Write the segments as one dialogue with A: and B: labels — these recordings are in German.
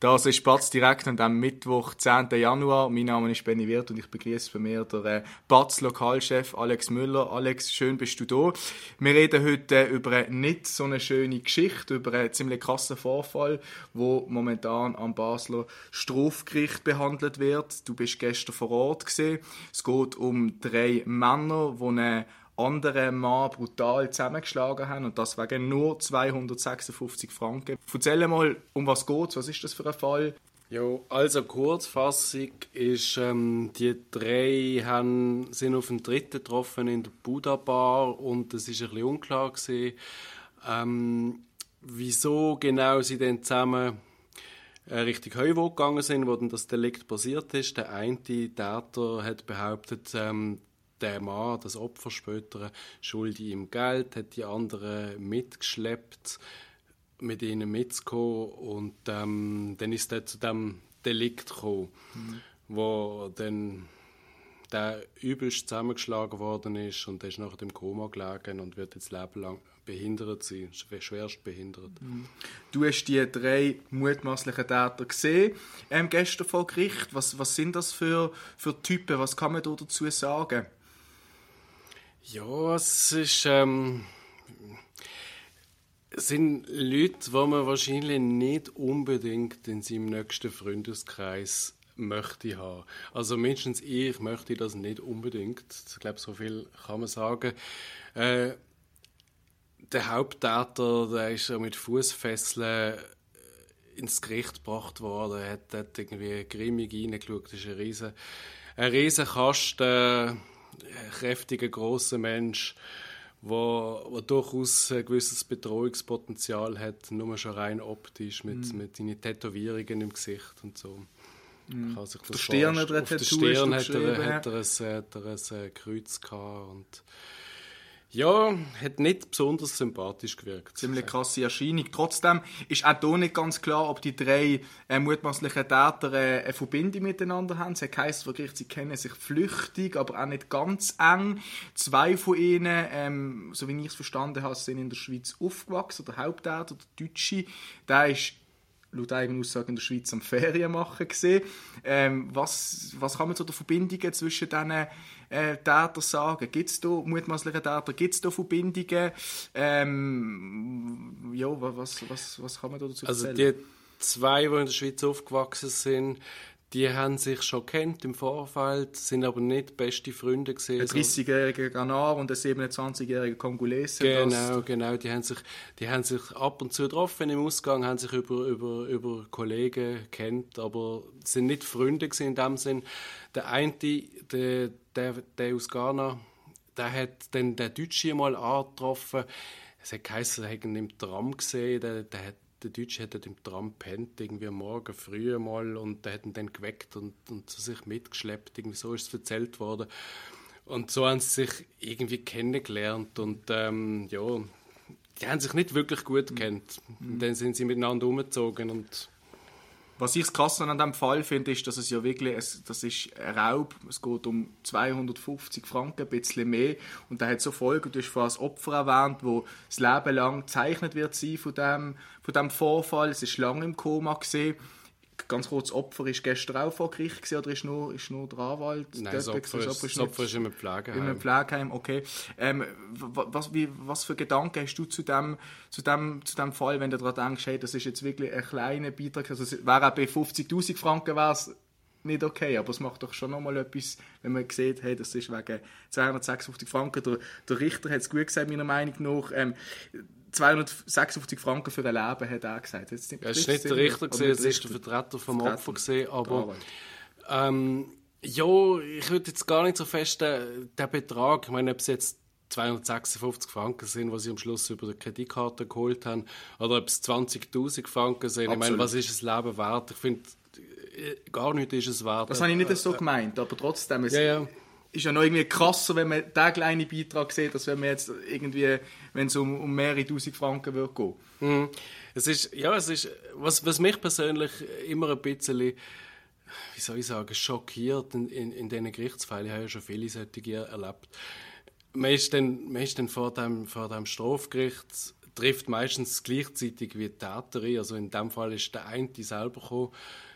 A: Das ist Batz direkt an dem Mittwoch, 10. Januar. Mein Name ist Benny Wirth und ich begrüße bei mir den äh, Batz Lokalchef Alex Müller. Alex, schön bist du da. Wir reden heute über eine nicht so eine schöne Geschichte, über einen ziemlich krassen Vorfall, wo momentan am Basler Strafgericht behandelt wird. Du bist gestern vor Ort gesehen. Es geht um drei Männer, die eine andere Mann brutal zusammengeschlagen haben und das wegen nur 256 Franken. Erzähl mal, um was geht Was ist das für ein Fall?
B: Ja, also Kurzfassung ist, ähm, die drei haben, sind auf den dritten getroffen in der Buddha Bar und es ist ein bisschen unklar gewesen, ähm, wieso genau sie dann zusammen äh, Richtung Heuwog gegangen sind, wo dann das Delikt passiert ist. Der eine Täter hat behauptet, ähm, der Mann, das Opfer später, schulde ihm Geld, hat die anderen mitgeschleppt, mit ihnen mitzukommen und ähm, dann ist er zu dem Delikt gekommen, mhm. wo dann der übelst zusammengeschlagen worden ist und der ist nachher im Koma gelegen und wird jetzt lebenlang behindert sein, schwerst behindert. Mhm.
A: Du hast die drei mutmaßlichen Täter gesehen ähm, gestern vor Gericht. Was, was sind das für, für Typen? Was kann man da dazu sagen?
B: Ja, es ist, ähm, sind Leute, die man wahrscheinlich nicht unbedingt in seinem nächsten Freundeskreis möchte haben. Also mindestens ich möchte das nicht unbedingt. Ich glaube, so viel kann man sagen. Äh, der Haupttäter, der ist mit Fußfesseln ins Gericht gebracht worden. Hat dort irgendwie grimmig reingeschaut. Das ist ein riesen, ein riesen Kasten kräftiger, großer Mensch, wo, wo durchaus ein gewisses Bedrohungspotenzial hat, nur schon rein optisch, mit, mm. mit seinen Tätowierungen im Gesicht und so.
A: Mm. Auf der Stirn hat er
B: Auf der Stirn hat er, hat er, ein, hat er ein Kreuz gehabt und ja, hat nicht besonders sympathisch gewirkt.
A: Ziemlich krasse Erscheinung. Trotzdem ist auch hier nicht ganz klar, ob die drei äh, mutmaßlichen Täter äh, eine Verbindung miteinander haben. Es heisst Gericht, sie kennen sich flüchtig, aber auch nicht ganz eng. Zwei von ihnen, ähm, so wie ich es verstanden habe, sind in der Schweiz aufgewachsen. Der Haupttäter, der Deutsche, der ist laut eigener Aussage in der Schweiz am Ferien machen gesehen. Ähm, was, was kann man zu den Verbindungen zwischen diesen äh, Tätern sagen? Gibt es da mutmaßliche Täter? Gibt es da Verbindungen? Ähm, ja, was, was, was kann man da dazu
B: erzählen? Also die zwei, die in der Schweiz aufgewachsen sind, die haben sich schon kennt im Vorfeld, sind aber nicht beste Freunde gesehen.
A: Ein 30-jähriger Ghanaer und ein 27-jähriger Kongolese.
B: Genau, genau. Die haben, sich, die haben sich ab und zu getroffen im Ausgang, haben sich über, über, über Kollegen kennt, aber sind nicht Freunde in dem Sinn. Der eine, der, der, der aus Ghana, der hat dann den Deutschen mal angetroffen. Es hat geheißen, er hat ihn im Tram gesehen, der, der hat der Deutsche hat im Tram pennt, irgendwie am Morgen früh mal und hat ihn dann geweckt und, und zu sich mitgeschleppt. Irgendwie so ist es erzählt worden. Und so haben sie sich irgendwie kennengelernt und ähm, ja, die haben sich nicht wirklich gut kennt. Mhm. Dann sind sie miteinander umgezogen und
A: was ich krass an diesem Fall finde, ist, dass es ja wirklich, es, das ist ein Raub, es geht um 250 Franken, ein bisschen mehr. Und da hat so Folgen, du hast vorhin das Opfer erwähnt, wo das Leben lang gezeichnet wird sein von dem, von dem Vorfall. Es ist lange im Koma gesehen ganz kurz, Opfer ist gestern auch vor Gericht gewesen, oder ist nur, ist nur der Anwalt?
B: Nein, das Opfer, ist, das Opfer ist, in einem Pflegeheim.
A: In einem Pflegeheim, okay. Ähm, was, wie, was für Gedanken hast du zu dem, zu dem, zu dem Fall, wenn du daran denkst, hey, das ist jetzt wirklich ein kleiner Beitrag, also es wäre auch bei 50'000 Franken wäre es nicht okay, aber es macht doch schon nochmal etwas, wenn man sieht, hey, das ist wegen 256 Franken. Der, der Richter hat es gut gesagt, meiner Meinung nach. Ähm, 256 Franken für ein Leben, hat er gesagt.
B: Jetzt ja, es ist nicht der Richter, es ist der Vertreter vom Vertreter. Opfer, gesehen, aber ähm, ja, ich würde jetzt gar nicht so fest den, den Betrag, ich meine, ob es jetzt 256 Franken sind, was sie am Schluss über die Kreditkarte geholt haben, oder ob es 20.000 Franken sind. Absolut. Ich meine, was ist das Leben wert? Ich finde, äh, gar nichts ist es wert.
A: Das habe ich nicht so gemeint, aber trotzdem...
B: Ja, ja.
A: Ist ja noch irgendwie krasser, wenn man den kleinen Beitrag sieht, als wenn man jetzt irgendwie, wenn es um, um mehrere tausend Franken würde gehen.
B: Mhm. Es ist, ja, es ist, was, was mich persönlich immer ein bisschen, wie soll ich sagen, schockiert in, in, in diesen Gerichtsfällen, ich habe ja schon viele solche erlebt, man ist dann, man ist dann vor, dem, vor dem Strafgericht trifft meistens gleichzeitig wie die Täterin. Also in dem Fall ist der eine selber gekommen,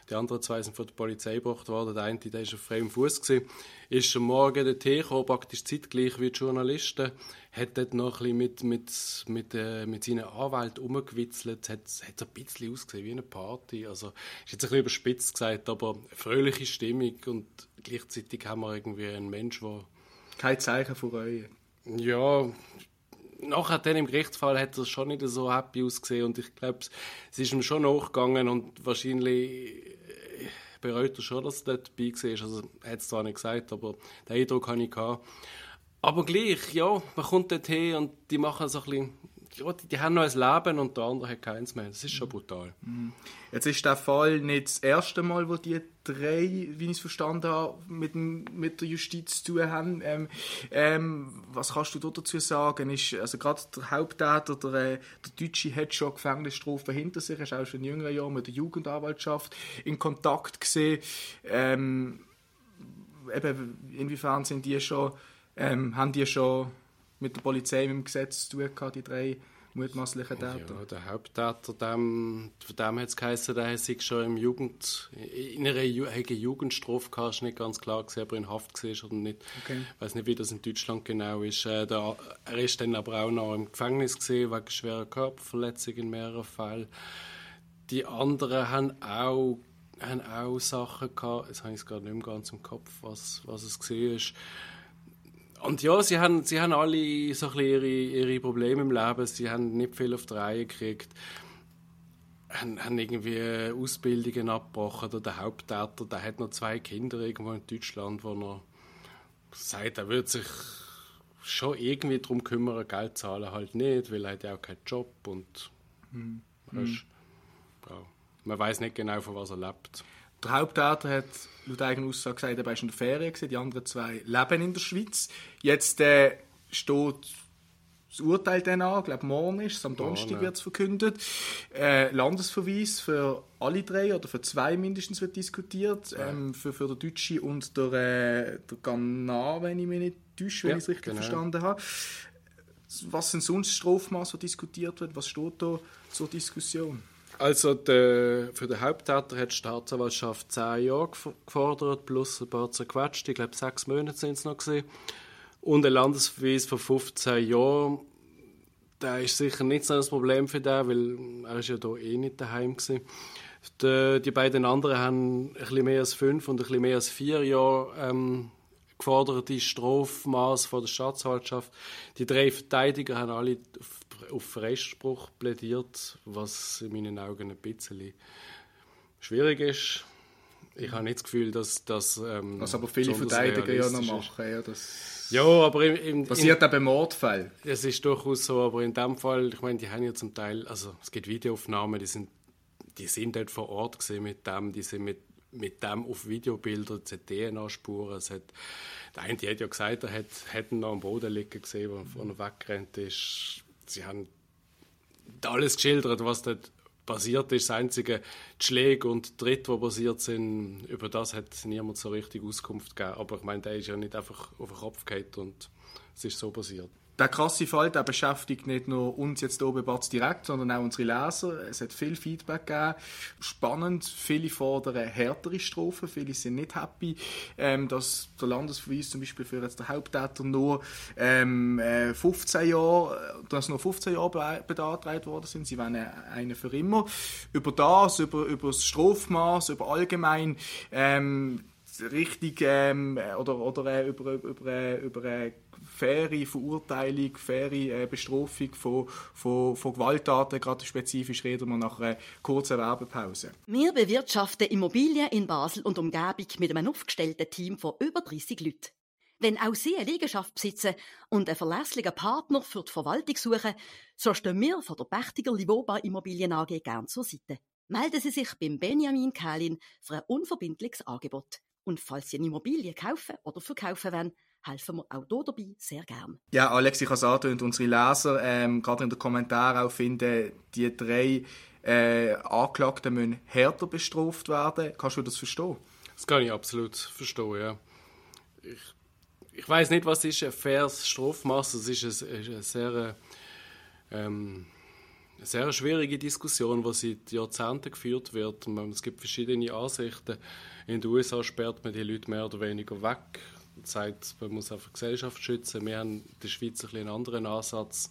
B: die anderen zwei sind von der Polizei gebracht worden. Der eine, der ist auf freiem Fuß gewesen, ist am Morgen dorthin gekommen, praktisch zeitgleich wie die Journalisten, hat dort noch ein bisschen mit, mit, mit, äh, mit seinen Anwälten rumgewitzelt, hat, hat so ein bisschen ausgesehen wie eine Party. Also, ist jetzt ein bisschen überspitzt gesagt, aber fröhliche Stimmung und gleichzeitig haben wir irgendwie einen Mensch, der...
A: Kein Zeichen von Reue.
B: Ja, nachher dann im Gerichtsfall hat er schon nicht so happy ausgesehen und ich glaube, es ist ihm schon nachgegangen und wahrscheinlich bereut er schon, dass er dort dabei war. Also, er hat es zwar nicht gesagt, aber den Eindruck hatte ich. Gehabt. Aber gleich, ja, man kommt dort hin und die machen so ein bisschen die, die, haben noch ein Leben und der andere hat keins mehr. Das ist schon brutal.
A: Mhm. Jetzt ist der Fall nicht das erste Mal, wo die drei, wie ich es verstanden habe, mit, mit der Justiz zu tun haben. Ähm, ähm, was kannst du dazu sagen? Ist, also gerade der Haupttäter, der, äh, der Deutsche, hat schon Gefängnisstrafe hinter sich. Ist auch schon in jüngeren Jahren mit der Jugendanwaltschaft in Kontakt gesehen. Ähm, eben, inwiefern sind die schon, ähm, haben die schon mit der Polizei, mit dem Gesetz zu tun gehabt, die drei mutmaßlichen Täter?
B: Ja, der Haupttäter, dem, von dem hat es geheißen, der sich schon im Jugend, in einer Jugendstrafe gehabt, nicht ganz klar gewesen, ob er in Haft war oder nicht. Okay. Ich weiß nicht, wie das in Deutschland genau ist. Äh, der, er ist dann aber auch noch im Gefängnis gesehen wegen schwerer Körperverletzung in mehreren Fällen. Die anderen haben auch haben auch Sachen gehabt, jetzt habe ich es gerade nicht mehr ganz im Kopf, was, was es war und ja, sie haben, sie haben alle so ein ihre, ihre Probleme im Leben. Sie haben nicht viel auf die Reihe gekriegt. Haben, haben irgendwie Ausbildungen abgebrochen. Oder der Haupttäter, der hat noch zwei Kinder irgendwo in Deutschland, wo er sagt, er wird sich schon irgendwie darum kümmern, Geld zahlen halt nicht, weil er hat ja auch keinen Job und mhm. weißt, ja, man weiß nicht genau, von was er lebt.
A: Der Haupttäter hat laut eigener Aussage gesagt, er war in der Ferien, gewesen, die anderen zwei leben in der Schweiz. Jetzt äh, steht das Urteil dann an, ich glaube morgen ist es, am Donnerstag wird es verkündet. Äh, Landesverweis für alle drei oder für zwei mindestens wird diskutiert, ja. ähm, für, für den Deutschen und der, äh, der Ghana, wenn ich mich nicht täusche, wenn ja, ich es richtig genau. verstanden habe. Was sind sonst Strafmaße, die diskutiert wird? Was steht da zur Diskussion?
B: Also der, für den Haupttäter hat die Staatsanwaltschaft 10 Jahre gefordert, plus ein paar zerquetscht. Ich glaube, sechs Monate sind es noch gewesen. Und ein Landesverweis von 15 Jahren, der ist sicher nicht so ein Problem für den, weil er ist ja hier eh nicht daheim war. Die, die beiden anderen haben ein bisschen mehr als fünf und ein bisschen mehr als vier Jahre ähm, geforderte Strafmaß von der Staatsanwaltschaft. Die drei Verteidiger haben alle auf Freispruch plädiert, was in meinen Augen ein bisschen schwierig ist. Ich habe nicht das Gefühl, dass das. Ähm,
A: was aber viele Verteidiger ja noch machen. Ja,
B: das ja aber im, im,
A: passiert auch bei Mordfällen.
B: Es ist durchaus so, aber in dem Fall, ich meine, die haben ja zum Teil, also es gibt Videoaufnahmen, die sind, die sind dort vor Ort gesehen mit dem, die sind mit mit dem auf Videobilder DNA-Spuren. Der eine hat ja gesagt, er hätte ihn noch am Boden liegen gesehen, wo er weggerannt ist sie haben alles geschildert, was dort passiert ist. Das einzige die Schläge und Tritt, die passiert sind, über das hat niemand so richtig Auskunft gegeben. Aber ich meine, der ist ja nicht einfach auf den Kopf gefallen und es ist so passiert
A: der krasse Fall der beschäftigt nicht nur uns jetzt bei Batz direkt, sondern auch unsere Leser. Es hat viel Feedback gegeben. Spannend, viele fordern härtere Strafen, viele sind nicht happy, ähm, dass der Landesverweis zum Beispiel für jetzt der Haupttäter nur ähm, 15 äh, Jahre, dass nur 15 Jahre beantragt worden sind. Sie wollen eine für immer. Über das, über, über das Strafmaß, über allgemein ähm, richtig ähm, oder, oder äh, über, über, äh, über äh, faire Verurteilung, faire äh, Bestrafung von, von, von Gewalttaten, gerade spezifisch reden wir nach einer kurzen Werbepause.
C: Wir bewirtschaften Immobilien in Basel und Umgebung mit einem aufgestellten Team von über 30 Leuten. Wenn auch Sie eine Liegenschaft besitzen und einen verlässlichen Partner für die Verwaltung suchen, so stehen wir von der Pächtiger Livoba Immobilien AG gern zur Seite. Melden Sie sich beim Benjamin Kählin für ein unverbindliches Angebot. Und falls Sie eine Immobilie kaufen oder verkaufen wollen, helfen wir auch hier dabei sehr gern.
A: Ja, Alex, ich habe es angedeutet, unsere Leser, ähm, gerade in den Kommentaren auch finden, die drei äh, Anklagten müssen härter bestraft werden. Kannst du das verstehen?
B: Das kann ich absolut verstehen, ja. Ich, ich weiß nicht, was ist ein faires Strafmaß. Es ist eine, eine sehr, ähm, eine sehr schwierige Diskussion, die seit Jahrzehnten geführt wird. Es gibt verschiedene Ansichten. In den USA sperrt man die Leute mehr oder weniger weg. Das sagt, man muss einfach die Gesellschaft schützen. Wir haben in der Schweiz ein einen anderen Ansatz.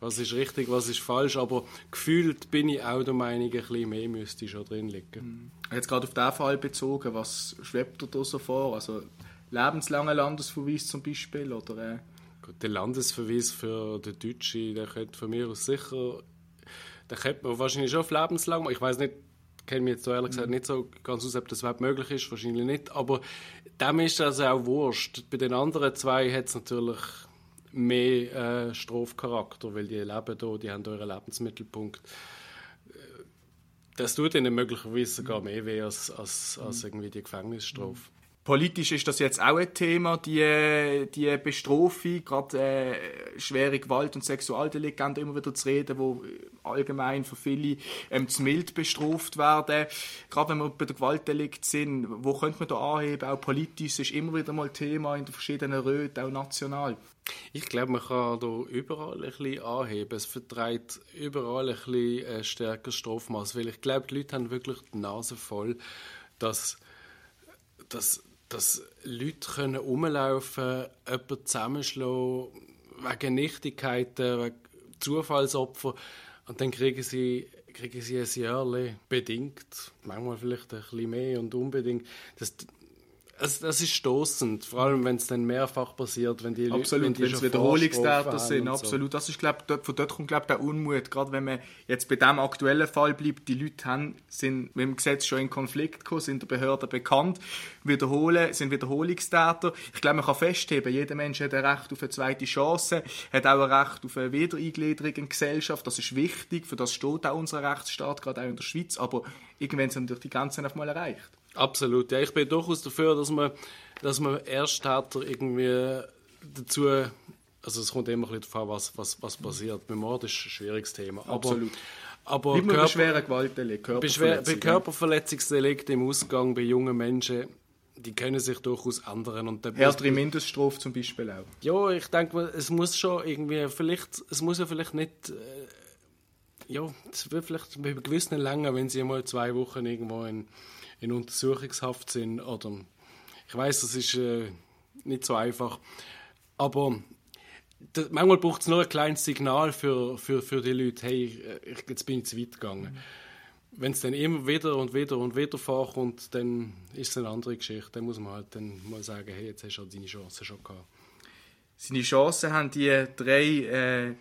B: Was ist richtig, was ist falsch, aber gefühlt bin ich auch der Meinung, ein bisschen mehr müsste schon drin liegen.
A: Mhm. Jetzt gerade auf diesen Fall bezogen, was schwebt da so vor? Also lebenslanger Landesverweis zum Beispiel? Oder, äh?
B: Der Landesverweis für den Deutschen, der könnte von mir aus sicher, der könnte man wahrscheinlich schon auf lebenslang Ich weiß nicht, kenne mich jetzt ehrlich gesagt mhm. nicht so ganz aus, ob das überhaupt möglich ist, wahrscheinlich nicht, aber dem ist das auch wurscht. Bei den anderen zwei hat es natürlich mehr äh, Strafcharakter, weil die leben hier, die haben ihren Lebensmittelpunkt. Äh, das tut ihnen möglicherweise sogar mehr weh als, als, als irgendwie die Gefängnisstrafe.
A: Politisch ist das jetzt auch ein Thema, die, die Bestrafung, gerade äh, schwere Gewalt- und Sexualdelikte immer wieder zu reden, wo allgemein für viele ähm, zu mild bestraft werden. Gerade wenn wir bei der Gewaltdelikt sind, wo könnte man da anheben, auch politisch, ist immer wieder mal Thema in den verschiedenen Röten, auch national.
B: Ich glaube, man kann da überall ein bisschen anheben. Es vertreibt überall ein bisschen ein stärkeres Strafmaß, weil ich glaube, die Leute haben wirklich die Nase voll, dass, dass dass Leute können rumlaufen können, jemanden zusammenschlagen, wegen Nichtigkeiten, wegen Zufallsopfer. Und dann kriegen sie, kriegen sie ein Jahr bedingt, manchmal vielleicht ein bisschen mehr und unbedingt. Das, also das ist stoßend, vor allem wenn es dann mehrfach passiert, wenn die
A: absolut, wenn es Wiederholungstäter sind, absolut. So. Das ist glaube dort, von dort kommt glaube der Unmut, gerade wenn man jetzt bei dem aktuellen Fall bleibt, die Leute haben, sind mit dem Gesetz schon in Konflikt gekommen, sind der Behörde bekannt, wiederholen, sind Wiederholungstäter. Ich glaube, man kann festheben, jeder Mensch hat ein Recht auf eine zweite Chance, hat auch ein Recht auf eine Wiedereingliederung in die Gesellschaft. Das ist wichtig, für das steht auch unser Rechtsstaat, gerade auch in der Schweiz. Aber irgendwann sind natürlich die Grenzen auf mal erreicht.
B: Absolut, ja. Ich bin durchaus dafür, dass man, dass man Ersttäter irgendwie dazu, also es kommt immer ein bisschen darauf an, was, was, was passiert. Bei Mord ist ein schwieriges Thema.
A: Absolut.
B: Aber,
A: aber Körper, bei schweren Gewaltdelikten,
B: Körperverletzungen. Bei Körperverletzungsdelikten im Ausgang bei jungen Menschen, die können sich durchaus ändern. Und
A: Härtere Mindeststrafe zum Beispiel auch.
B: Ja, ich denke, es muss schon irgendwie, vielleicht, es muss ja vielleicht nicht... Äh, ja, es wird vielleicht bei gewissen länger, wenn sie mal zwei Wochen irgendwo in in Untersuchungshaft sind. Oder ich weiß, das ist äh, nicht so einfach. Aber das, manchmal braucht es nur ein kleines Signal für, für, für die Leute, hey, ich, jetzt bin ich zu weit gegangen. Mhm. Wenn es dann immer wieder und wieder und wieder vorkommt, dann ist es eine andere Geschichte. Dann muss man halt dann mal sagen, hey, jetzt hast du halt deine Chance schon gehabt.
A: Seine Chancen haben die drei äh,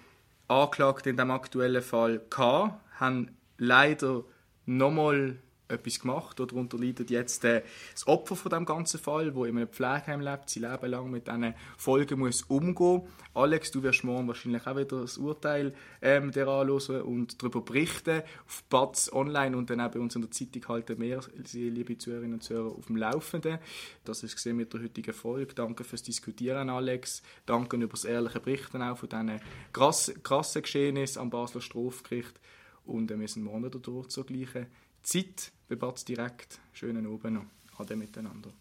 A: Anklagten in dem aktuellen Fall gehabt, haben leider nochmal etwas gemacht. Darunter leidet jetzt äh, das Opfer von dem ganzen Fall, wo in einem Pflegeheim lebt, sein Leben lang mit diesen Folgen muss umgehen. Alex, du wirst morgen wahrscheinlich auch wieder das Urteil ähm, der anhören und darüber berichten. Auf Batz online und dann auch bei uns in der Zeitung halten wir, liebe Zuhörerinnen und Zuhörer, auf dem Laufenden. Das ist gesehen mit der heutigen Folge. Danke fürs Diskutieren, Alex. Danke über das ehrliche Berichten auch von diesen krassen, krassen Geschehnissen am Basler Strafgericht. Und äh, wir sind morgen wieder zur gleichen Zeit bei Batz direkt. Schönen Abend noch. Ade miteinander.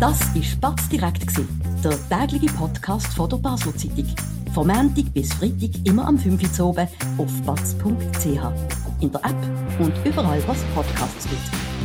C: Das war Batz direkt, der tägliche Podcast von der Basel Zeitung. Von Montag bis Freitag immer am 5 Uhr oben auf batz.ch. In der App und überall, was Podcasts gibt.